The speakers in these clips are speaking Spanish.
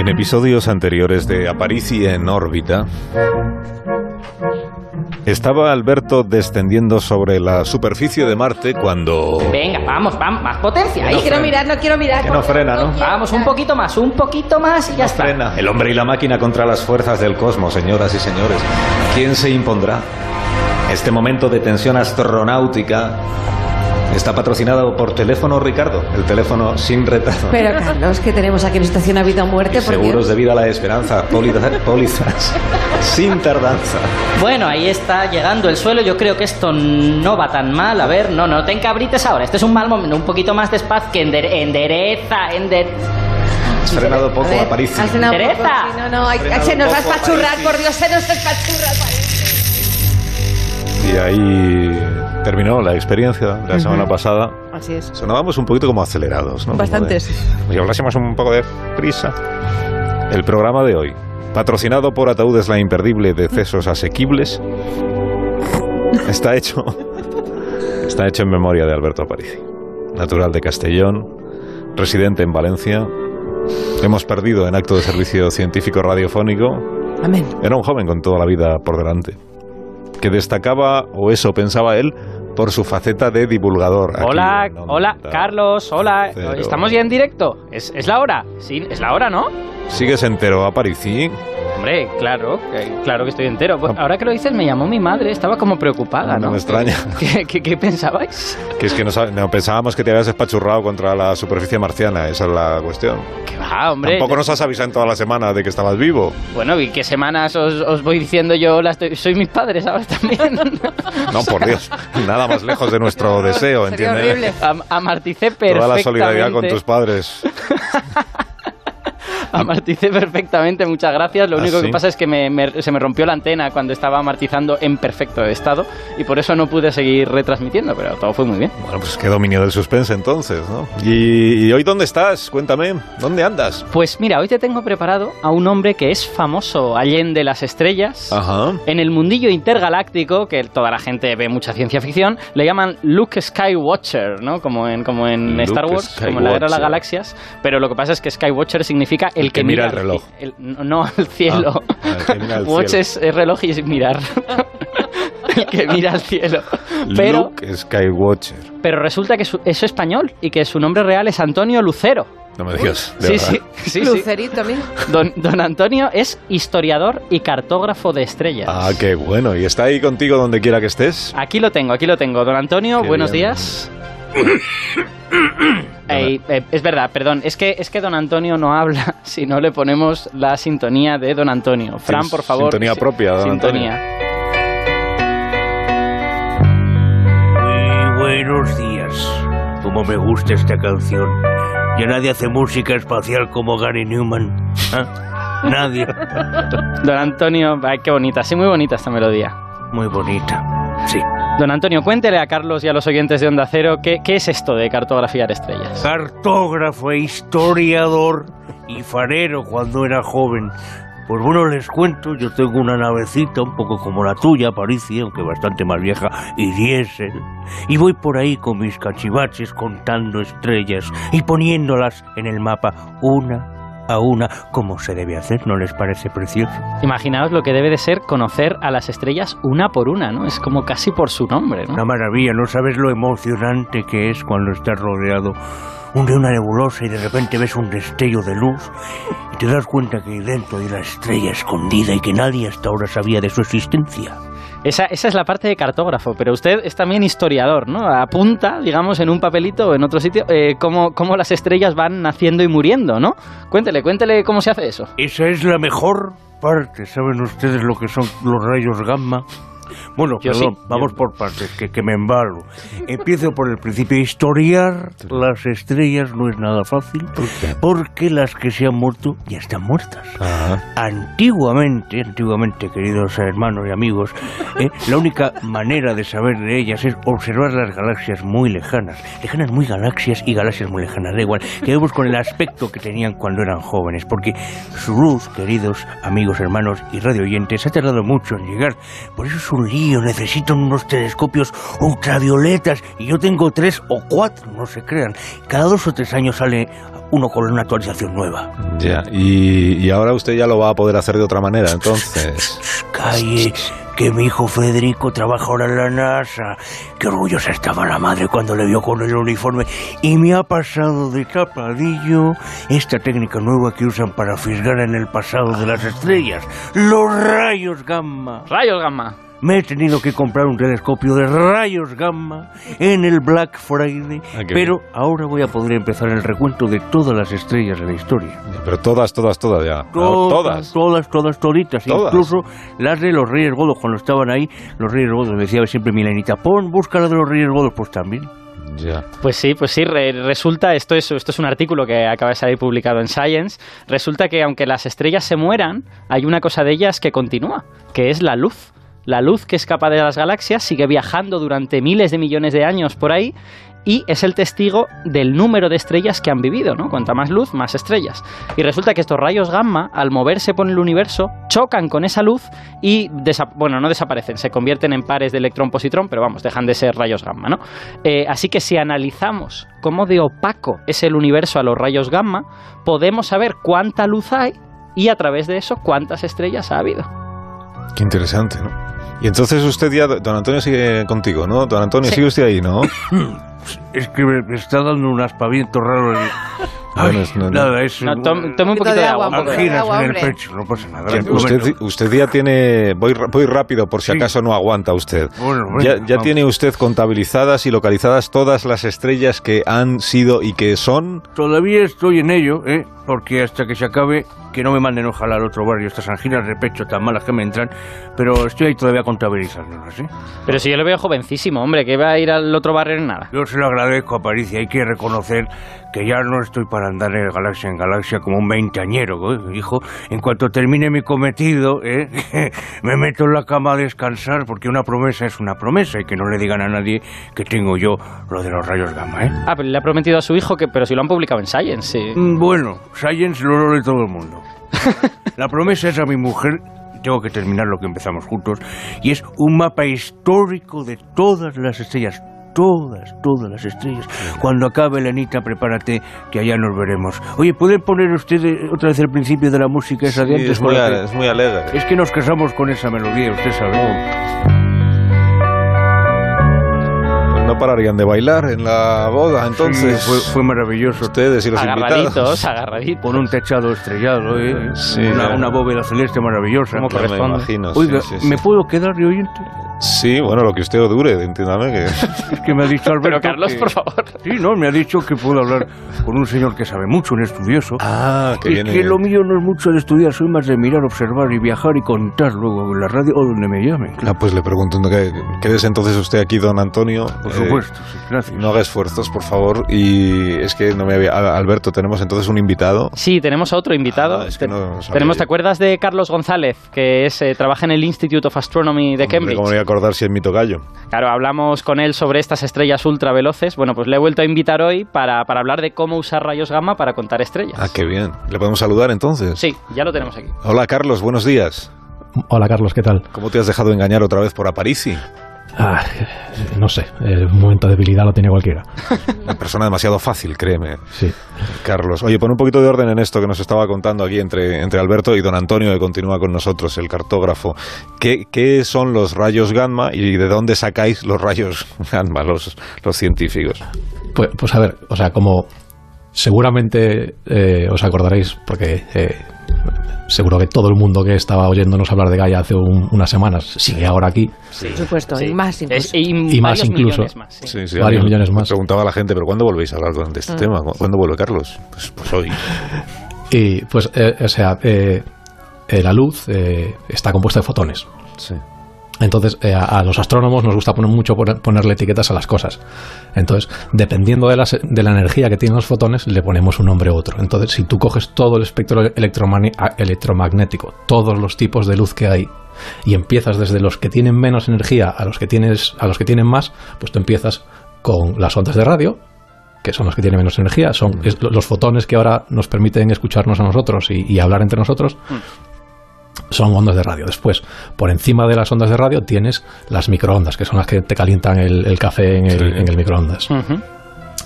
En episodios anteriores de Aparici en órbita, estaba Alberto descendiendo sobre la superficie de Marte cuando... Venga, vamos, vamos, más potencia. Ahí. quiero mirar, no quiero mirar. Que no frena, ¿no? Vamos, un poquito más, un poquito más y ya está. Frena. El hombre y la máquina contra las fuerzas del cosmos, señoras y señores. ¿Quién se impondrá? Este momento de tensión astronáutica está patrocinado por Teléfono Ricardo, el teléfono sin retardo. Pero Carlos, que tenemos aquí una situación a vida o muerte, por Seguros Dios. de vida a la esperanza, pólizas, sin tardanza. Bueno, ahí está llegando el suelo. Yo creo que esto no va tan mal. A ver, no, no te encabrites ahora. Este es un mal momento. Un poquito más despacio. Que ender- endereza, ender... Has frenado A poco, ver, Aparici. has frenado poco, sí, No, no, hay- se nos va a espachurrar, por Dios, se nos espachurra. Aparici. Y ahí terminó la experiencia de la semana pasada. Así es. Sonábamos un poquito como acelerados, ¿no? Como Bastante, de- sí. Como si hablásemos un poco de prisa. El programa de hoy, patrocinado por Ataúdes la Imperdible de Cesos Asequibles, está hecho, está hecho en memoria de Alberto Aparici, natural de Castellón, residente en Valencia. Hemos perdido en acto de servicio científico radiofónico. Amén. Era un joven con toda la vida por delante, que destacaba, o eso pensaba él, por su faceta de divulgador. Hola, hola, Carlos, hola. Cero. ¿Estamos ya en directo? ¿Es, es la hora? Sí, es la hora, ¿no? ¿Sigues entero, Aparici? Hombre, claro, claro que estoy entero. Pues ahora que lo dices, me llamó mi madre, estaba como preocupada, ¿no? No me extraña. ¿Qué, qué- qué pensabais? Que es que no, no, pensábamos que te habías despachurrado contra la superficie marciana, esa es la cuestión. Que va, hombre. Tampoco nos has avisado en toda la semana de que estabas vivo. Bueno, ¿y qué semanas os, os voy diciendo yo? Las soy mis padres ahora también. No, por Dios, nada más lejos de nuestro deseo, Sería ¿entiendes? horrible. Am- amarticé perfectamente. Toda la solidaridad con tus padres. Amarticé perfectamente, muchas gracias. Lo ¿Ah, único sí? que pasa es que me- me- se me rompió la antena cuando estaba amartizando en perfecto estado y por eso no pude seguir retransmitiendo, pero todo fue muy bien. Bueno, pues qué dominio del suspense entonces, ¿no? ¿Y, y hoy dónde estás? Cuéntame, ¿dónde andas? Pues mira, hoy te tengo preparado a un hombre que es famoso allende las estrellas. Ajá. En el mundillo intergaláctico, que toda la gente ve mucha ciencia ficción, le llaman Luke Skywatcher, ¿no? Como en, como en Luke Star Wars, como en la Guerra de las Skywatcher. Galaxias. Pero lo que pasa es que Skywatcher significa el, que mira el al reloj. el- no, al cielo. Ah, el que mira al Watch cielo. es, es reloj y es mirar. el que mira al cielo. Pero, Luke Skywatcher. pero resulta que su- es español y que su nombre real es Antonio Lucero. No me digas. de Sí, sí, sí, sí. Lucerito, mira. Don, don Antonio es historiador y cartógrafo de estrellas. Ah, qué bueno. ¿Y está ahí contigo donde quiera que estés? Aquí lo tengo, aquí lo tengo. Don Antonio, Qué buenos bien. días. Ey, eh, es verdad, perdón, es que, es que Don Antonio no habla si no le ponemos la sintonía de Don Antonio. Fran, por favor. sintonía si- propia, don Sintonía. Muy buenos días. Como me gusta esta canción. Ya nadie hace música espacial como Gary Newman. ¿Ah? Nadie. Don Antonio, ay, qué bonita, sí, muy bonita esta melodía. Muy bonita. Sí. Don Antonio, cuéntele a Carlos y a los oyentes de Onda Cero qué, qué es esto de cartografiar estrellas. Cartógrafo e historiador y farero cuando era joven. Pues bueno, les cuento, yo tengo una navecita un poco como la tuya, Parisi, aunque bastante más vieja, y diésel. Y voy por ahí con mis cachivaches contando estrellas y poniéndolas en el mapa una a una, como se debe hacer, ¿no les parece precioso? Imaginaos lo que debe de ser conocer a las estrellas una por una, ¿no? Es como casi por su nombre, ¿no? Una maravilla, no sabes lo emocionante que es cuando estás rodeado de una nebulosa y de repente ves un destello de luz y te das cuenta que dentro hay la estrella escondida y que nadie hasta ahora sabía de su existencia. Esa, esa es la parte de cartógrafo, pero usted es también historiador, ¿no? Apunta, digamos, en un papelito o en otro sitio, eh, cómo, cómo las estrellas van naciendo y muriendo, ¿no? Cuéntele, cuéntele cómo se hace eso. Esa es la mejor parte. ¿Saben ustedes lo que son los rayos gamma? Bueno, Yo perdón, sí. vamos por partes, que, que me embalo. Empiezo por el principio. Historiar las estrellas no es nada fácil, porque las que se han muerto ya están muertas. Ajá. Antiguamente, antiguamente, queridos hermanos y amigos, eh, la única manera de saber de ellas es observar las galaxias muy lejanas. Lejanas muy galaxias y galaxias muy lejanas, da igual. Que vemos con el aspecto que tenían cuando eran jóvenes, porque su luz, queridos amigos, hermanos y radio oyentes, ha tardado mucho en llegar. Por eso es un tío, necesitan unos telescopios ultravioletas y yo tengo tres o cuatro, no se crean. Cada dos o tres años sale uno con una actualización nueva. Ya, y, y ahora usted ya lo va a poder hacer de otra manera, entonces. Calle, que mi hijo Federico trabaja ahora en la NASA. Qué orgullosa estaba la madre cuando le vio con el uniforme. Y me ha pasado de tapadillo esta técnica nueva que usan para fisgar en el pasado de las estrellas. Los rayos gamma. Rayos gamma. Me he tenido que comprar un telescopio de rayos gamma en el Black Friday, Ah, pero ahora voy a poder empezar el recuento de todas las estrellas de la historia. Pero todas, todas, todas ya. Todas, todas, todas, toditas. Todas. Incluso las de los Reyes Godos, cuando estaban ahí, los Reyes Godos, me decía siempre Milenita, pon, busca la de los Reyes Godos, pues también. Ya. Pues sí, pues sí, re- resulta, esto es, esto es un artículo que acaba de salir publicado en Science, resulta que aunque las estrellas se mueran, hay una cosa de ellas que continúa, que es la luz. La luz que escapa de las galaxias sigue viajando durante miles de millones de años por ahí y es el testigo del número de estrellas que han vivido, ¿no? Cuanta más luz, más estrellas. Y resulta que estos rayos gamma, al moverse por el universo, chocan con esa luz y, bueno, no desaparecen, se convierten en pares de electrón-positrón, pero vamos, dejan de ser rayos gamma, ¿no? Eh, así que si analizamos cómo de opaco es el universo a los rayos gamma, podemos saber cuánta luz hay y a través de eso cuántas estrellas ha habido. Qué interesante, ¿no? Y entonces usted ya, don Antonio sigue contigo, ¿no? Don Antonio, Sí. sigue usted ahí, ¿no? Es que me, me está dando un aspaviento raro. Bueno, es- no, nada, es No, un- tom- tome un poquito de agua. anginas en el pecho, no pasa nada. Un usted, usted ya tiene. Voy, ra- voy rápido por si Sí. acaso no aguanta usted. Bueno, Ya, venga, ya vamos. tiene usted contabilizadas y localizadas todas las estrellas que han sido y que son. Todavía estoy en ello, ¿eh? Porque hasta que se acabe, que no me manden ojalá al otro barrio estas anginas de pecho tan malas que me entran, pero estoy ahí todavía contabilizándolas, ¿eh? Pero si yo lo veo jovencísimo, hombre, que va a ir al otro barrio en nada. Yo se lo agradezco a París y hay que reconocer que ya no estoy para andar de galaxia en galaxia como un veinteañero, ¿eh? hijo. En cuanto termine mi cometido, ¿eh? me meto en la cama a descansar porque una promesa es una promesa y que no le digan a nadie que tengo yo lo de los rayos gamma, ¿eh? Ah, pero le ha prometido a su hijo que, pero si lo han publicado en Science, sí. Mm, Bueno, Science lo lee todo el mundo. La promesa es a mi mujer, tengo que terminar lo que empezamos juntos, y es un mapa histórico de todas las estrellas. Todas, todas las estrellas. Cuando acabe, Elenita, prepárate, que allá nos veremos. Oye, ¿puede poner usted eh, otra vez el principio de la música esa de antes? es, muy, que- es muy alegre. es que nos casamos con esa melodía, usted sabe. Pues no pararían de bailar en la boda, entonces. Sí, fue, fue maravilloso. Ustedes y los Agarraditos, invitados. agarraditos. Con un techado estrellado, ¿eh? Sí, una, una bóveda celeste maravillosa. Como me imagino, Oiga, sí. ¿me puedo quedar de oyente? Sí, bueno, lo que usted dure, entiéndame que. Es que me ha dicho Alberto Pero Carlos, que- por favor. Sí, no, me ha dicho que puedo hablar con un señor que sabe mucho, un estudioso. Ah, que es viene. que lo mío no es mucho de estudiar, soy más de mirar, observar y viajar y contar luego en la radio o donde me llamen. Ah, pues le pregunto, que quédese entonces usted aquí, don Antonio. Por Eh, supuesto, sí, gracias. no haga esfuerzos, por favor. Y es que no me había. Alberto, tenemos entonces un invitado. Sí, tenemos a otro invitado. Ah, es que no tenemos, ¿te acuerdas de Carlos González, que es, eh, trabaja en el Institute of Astronomy de Hombre, Cambridge? ¿Cómo me voy a acordar si es mi tocayo? Claro, hablamos con él sobre estas estrellas ultraveloces. Bueno, pues le he vuelto a invitar hoy para, para hablar de cómo usar rayos gamma para contar estrellas. Ah, qué bien. ¿Le podemos saludar entonces? Sí, ya lo tenemos aquí. Hola, Carlos, buenos días. Hola Carlos, ¿qué tal? ¿Cómo te has dejado engañar otra vez por Aparici? Ah, no sé, el momento de debilidad lo tiene cualquiera. Una persona demasiado fácil, créeme, Sí. Carlos. Oye, pon un poquito de orden en esto que nos estaba contando aquí entre, entre Alberto y don Antonio, que continúa con nosotros, el cartógrafo. ¿Qué, qué son los rayos gamma y de dónde sacáis los rayos gamma, los, los científicos? Pues, pues a ver, o sea, como seguramente eh, os acordaréis, porque eh, seguro que todo el mundo que estaba oyéndonos hablar de Gaia hace un- unas semanas sigue ahora aquí. Por supuesto, Sí. y más incluso. Es- y, Y más varios incluso. millones más, sí. Sí, sí, Varios millones más. Preguntaba a la gente, ¿pero cuándo volvéis a hablar de este Mm. tema? ¿Cu- ¿Cuándo vuelve Carlos? Pues, pues hoy. Y pues, eh, o sea, eh, eh, la luz eh, está compuesta de fotones. Sí. Entonces, eh, a, a los astrónomos nos gusta poner mucho poner- ponerle etiquetas a las cosas. Entonces, dependiendo de, las- de la energía que tienen los fotones, le ponemos un nombre u otro. Entonces, si tú coges todo el espectro electromagnético, todos los tipos de luz que hay, y empiezas desde los que tienen menos energía a los que tienes a los que tienen más, pues tú empiezas con las ondas de radio, que son los que tienen menos energía, son es- los fotones que ahora nos permiten escucharnos a nosotros y, y hablar entre nosotros. Son ondas de radio. Después, por encima de las ondas de radio tienes las microondas, que son las que te calientan el, el café en el, Sí. en el microondas.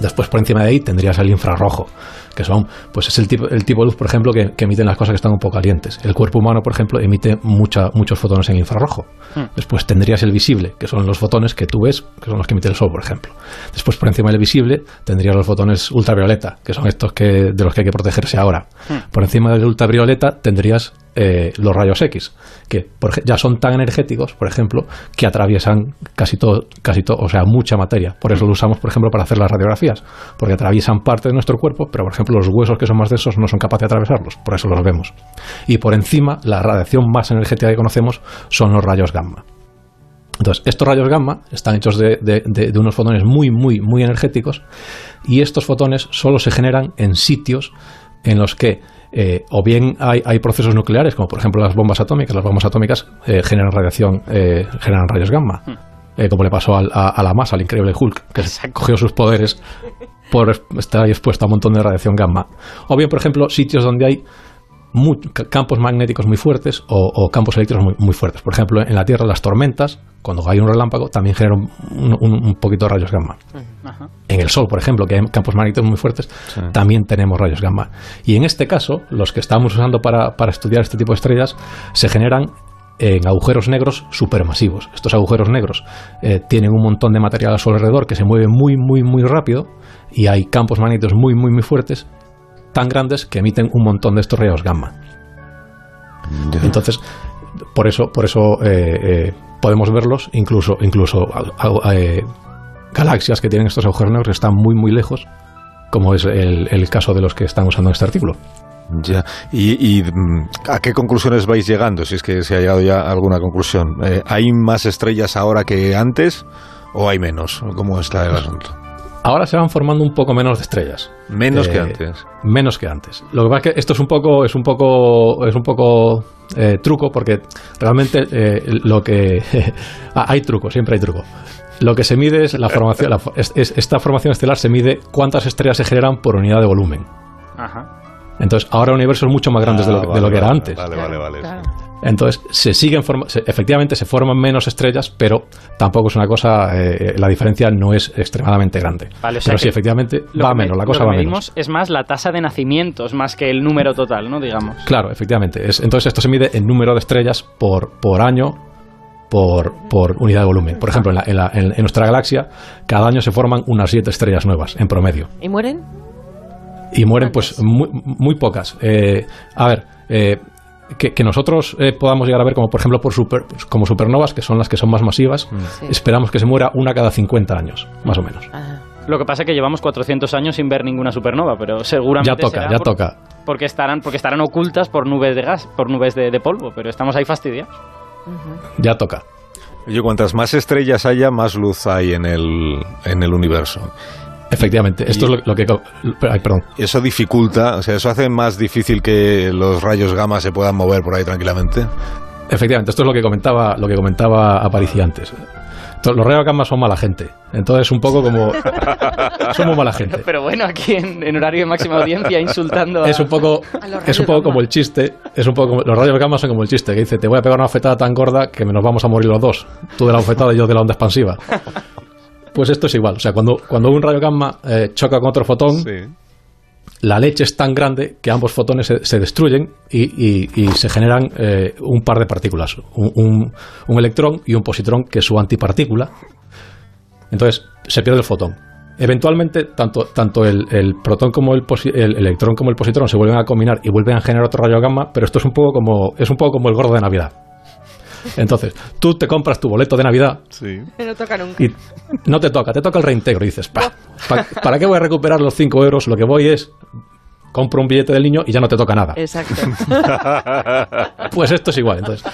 Después, por encima de ahí, tendrías el infrarrojo, que son, pues es el tipo, el tipo de luz, por ejemplo, que, que emiten las cosas que están un poco calientes. El cuerpo humano, por ejemplo, emite mucha, muchos fotones en infrarrojo. Después tendrías el visible, que son los fotones que tú ves, que son los que emite el sol, por ejemplo. Después, por encima del visible, tendrías los fotones ultravioleta, que son estos que, de los que hay que protegerse ahora. Por encima del ultravioleta tendrías eh, los rayos X, que ya son tan energéticos, por ejemplo, que atraviesan casi todo, casi todo, o sea, mucha materia. Por eso lo usamos, por ejemplo, para hacer las radiografías, porque atraviesan parte de nuestro cuerpo, pero por ejemplo los huesos que son más densos no son capaces de atravesarlos, por eso los vemos. Y por encima, la radiación más energética que conocemos son los rayos gamma. Entonces, estos rayos gamma están hechos de unos fotones muy, muy, muy energéticos y estos fotones solo se generan en sitios en los que eh, o bien hay, hay procesos nucleares, como por ejemplo las bombas atómicas. Las bombas atómicas eh, generan radiación, eh, generan rayos gamma, eh, como le pasó al- a, a la masa, al increíble Hulk, que Exacto. cogió sus poderes por estar expuesto a un montón de radiación gamma. O bien, por ejemplo, sitios donde hay campos magnéticos muy fuertes o, o campos eléctricos muy, muy fuertes. Por ejemplo, en la Tierra las tormentas, cuando hay un relámpago, también generan un, un- un poquito de rayos gamma. Ajá. En el Sol, por ejemplo, que hay campos magnéticos muy fuertes, también tenemos rayos gamma. Y en este caso, los que estamos usando para, para estudiar este tipo de estrellas se generan en agujeros negros supermasivos. Estos agujeros negros eh, tienen un montón de material a su alrededor que se mueve muy, muy, muy rápido y hay campos magnéticos muy, muy, muy fuertes, tan grandes que emiten un montón de estos rayos gamma. Entonces, por eso, por eso eh, eh, podemos verlos, incluso, incluso eh, galaxias que tienen estos agujeros negros que están muy, muy lejos, como es el, el caso de los que están usando en este artículo. Ya. ¿Y, y, mm, a qué conclusiones vais llegando? Si es que se ha llegado ya a alguna conclusión. Eh, ¿Hay más estrellas ahora que antes o hay menos? ¿Cómo está el asunto? Ahora se van formando un poco menos de estrellas. Menos que Eh, antes. Menos que antes. Lo que pasa es que esto es un poco, es un poco, es un poco eh, truco, porque realmente eh, lo que ah, hay truco, siempre hay truco. Lo que se mide es la formación, la es- es- esta formación estelar se mide cuántas estrellas se generan por unidad de volumen. Ajá. Entonces, ahora el universo es mucho más grande de, lo, Ah, de lo que era antes. Vale, vale, vale. Claro. Entonces, se siguen se- efectivamente se forman menos estrellas, pero tampoco es una cosa, eh, la diferencia no es extremadamente grande. Vale, o sea pero sí, efectivamente, Lo va que menos, la lo cosa que va menos. medimos es más la tasa de nacimientos más que el número total, ¿no? Digamos. Claro, efectivamente. Es- entonces esto se mide en número de estrellas por, por año, por, por unidad de volumen. Por ejemplo, en, la- en la- en- en nuestra galaxia, cada año se forman unas siete estrellas nuevas, en promedio. ¿Y mueren? Y mueren pues muy, muy pocas. Eh, a ver, eh, que, que nosotros eh, podamos llegar a ver como por ejemplo por super, pues, como supernovas, que son las que son más masivas, Sí. esperamos que se muera una cada 50 años, más o menos. Ajá. Lo que pasa es que llevamos 400 años sin ver ninguna supernova, pero seguramente Ya toca, será ya por- toca. Porque estarán, porque estarán ocultas por nubes de gas, por nubes de, de polvo, pero estamos ahí fastidiados. Ya toca. Oye, cuantas más estrellas haya, más luz hay en el, en el universo. Efectivamente, esto Y- es lo, lo que... Ay, perdón. Eso dificulta, o sea, eso hace más difícil que los rayos gamma se puedan mover por ahí tranquilamente. Efectivamente, esto es lo que comentaba, lo que comentaba Aparici antes. Los rayos gamma son mala gente. Entonces, un poco como. Somos mala gente. Pero bueno, aquí en, en horario de máxima audiencia insultando a... Es un poco, es un poco gamma. como el chiste. Es un poco como- los rayos gamma son como el chiste que dice: Te voy a pegar una bofetada tan gorda que nos vamos a morir los dos. Tú de la bofetada y yo de la onda expansiva. Pues esto es igual. O sea, cuando, cuando un rayo gamma eh, choca con otro fotón, la leche es tan grande que ambos fotones se, se destruyen y, y- y se generan eh, un par de partículas, un, un- un electrón y un positrón que es su antipartícula. Entonces se pierde el fotón. Eventualmente, tanto, tanto el, el protón como el, posi- el electrón como el positrón se vuelven a combinar y vuelven a generar otro rayo gamma, pero esto es un poco como, es un poco como el gordo de Navidad. Entonces, tú te compras tu boleto de Navidad Sí. No toca nunca. y no te toca, te toca el reintegro. Y dices, "Pa, pa- ¿para qué voy a recuperar los 5 euros? Lo que voy es, compro un billete del niño y ya no te toca nada. Exacto. Pues esto es igual. Entonces,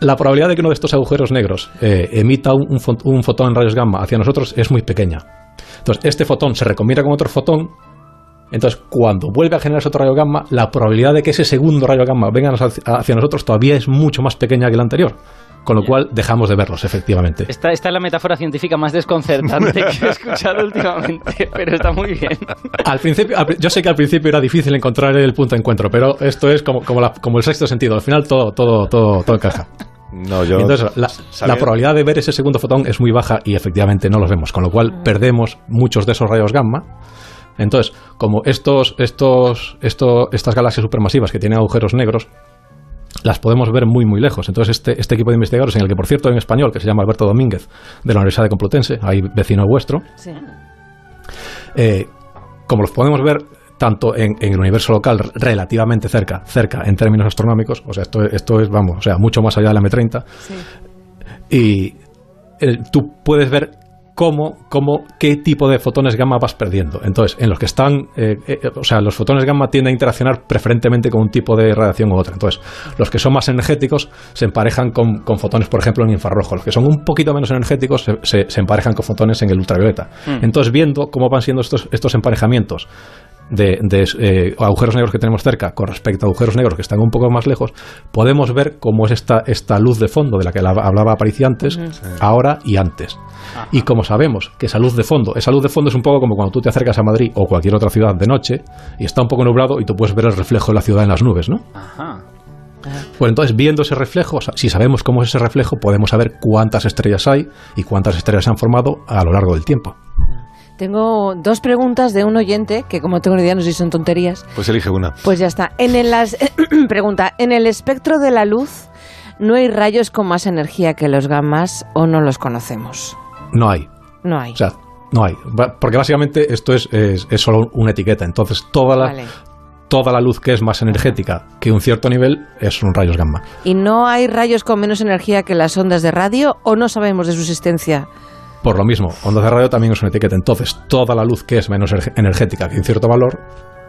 la probabilidad de que uno de estos agujeros negros eh, emita un, un fotón en rayos gamma hacia nosotros es muy pequeña. Entonces, este fotón se recombina con otro fotón. Entonces, cuando vuelve a generarse otro rayo gamma, la probabilidad de que ese segundo rayo gamma venga hacia nosotros todavía es mucho más pequeña que la anterior. con lo cual dejamos de verlos, efectivamente. Esta, esta es la metáfora científica más desconcertante que he escuchado últimamente, pero está muy bien. Al principio, al yo sé que al principio era difícil encontrar el punto de encuentro, pero esto es como, como, la- como el sexto sentido. Al final todo, todo, todo, todo encaja. No, yo. Entonces, la, la probabilidad de ver ese segundo fotón es muy baja y efectivamente no los vemos, con lo cual perdemos muchos de esos rayos gamma. Entonces, como estos, estos, esto- estas galaxias supermasivas que tienen agujeros negros, las podemos ver muy, muy lejos. Entonces, este, este equipo de investigadores, en el que, por cierto, en español, que se llama Alberto Domínguez, de la Universidad de Complutense, ahí vecino vuestro, Sí. eh, como los podemos ver tanto en, en el universo local relativamente cerca, cerca en términos astronómicos, o sea, esto, esto es, vamos, o sea, mucho más allá de la M30, Sí. y tú puedes ver cómo, cómo, qué tipo de fotones gamma vas perdiendo. Entonces, en los que están, eh, eh, o sea, los fotones gamma tienden a interaccionar preferentemente con un tipo de radiación u otra. Entonces, los que son más energéticos se emparejan con, con fotones, por ejemplo, en infrarrojo. Los que son un poquito menos energéticos se, se- se emparejan con fotones en el ultravioleta. Entonces, viendo cómo van siendo estos, estos emparejamientos de, de, eh, agujeros negros que tenemos cerca con respecto a agujeros negros que están un poco más lejos, podemos ver cómo es esta, esta luz de fondo de la que la- hablaba Aparici antes, ahora y antes. Y como sabemos que esa luz de fondo, esa luz de fondo es un poco como cuando tú te acercas a Madrid o cualquier otra ciudad de noche y está un poco nublado y tú puedes ver el reflejo de la ciudad en las nubes, ¿no? Ajá. Pues entonces, viendo ese reflejo, si sabemos cómo es ese reflejo, podemos saber cuántas estrellas hay y cuántas estrellas se han formado a lo largo del tiempo. Tengo dos preguntas de un oyente que como tengo idea no sé si son tonterías. Pues elige una. Pues ya está. En el las- pregunta, en el espectro de la luz no hay rayos con más energía que los gammas o no los conocemos. No hay. No hay. O sea, no hay. Porque básicamente esto es, es, es solo una etiqueta. Entonces, toda la, Vale. toda la luz que es más energética que un cierto nivel es un rayos gamma. ¿Y no hay rayos con menos energía que las ondas de radio o no sabemos de su existencia? Por lo mismo, ondas de radio también es una etiqueta. Entonces, toda la luz que es menos energética que un cierto valor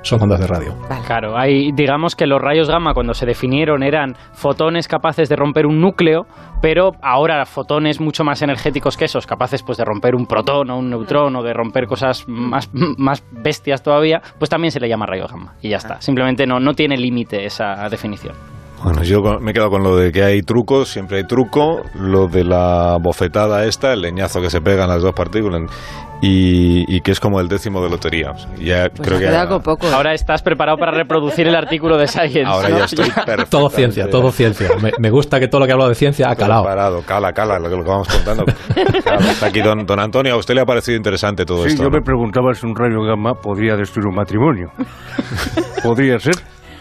son ondas de radio. Vale. Claro, hay, digamos que los rayos gamma cuando se definieron eran fotones capaces de romper un núcleo, pero ahora fotones mucho más energéticos que esos, capaces pues de romper un protón o un neutrón o de romper cosas más, más bestias todavía, pues también se le llama rayos gamma. Y ya está. Simplemente no, no tiene límite esa definición. Bueno, yo con- me he quedado con lo de que hay trucos, siempre hay truco, lo de la bofetada esta, el leñazo que se pegan las dos partículas y, y que es como el décimo de lotería. O sea, ya Pues creo que con poco. Ahora estás preparado para reproducir el artículo de Science. ahora ¿no? ya estoy perfecto. Todo ciencia, todo ciencia. Me, me gusta que todo lo que hablo de ciencia ha calado. Preparado, cala, cala, lo que, lo que vamos contando. Claro, está aquí don, don Antonio, a usted le ha parecido interesante todo Sí, esto. yo ¿no? me preguntaba si un rayo gamma podría destruir un matrimonio. Podría ser,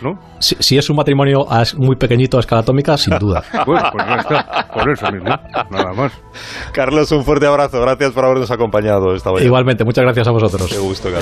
¿no? Si, si es un matrimonio a muy pequeñito a escala atómica, sin duda. Pues, pues ya está, por eso mismo, nada más. Carlos, un fuerte abrazo, gracias por habernos acompañado esta mañana. Igualmente, muchas gracias a vosotros. Qué gusto día.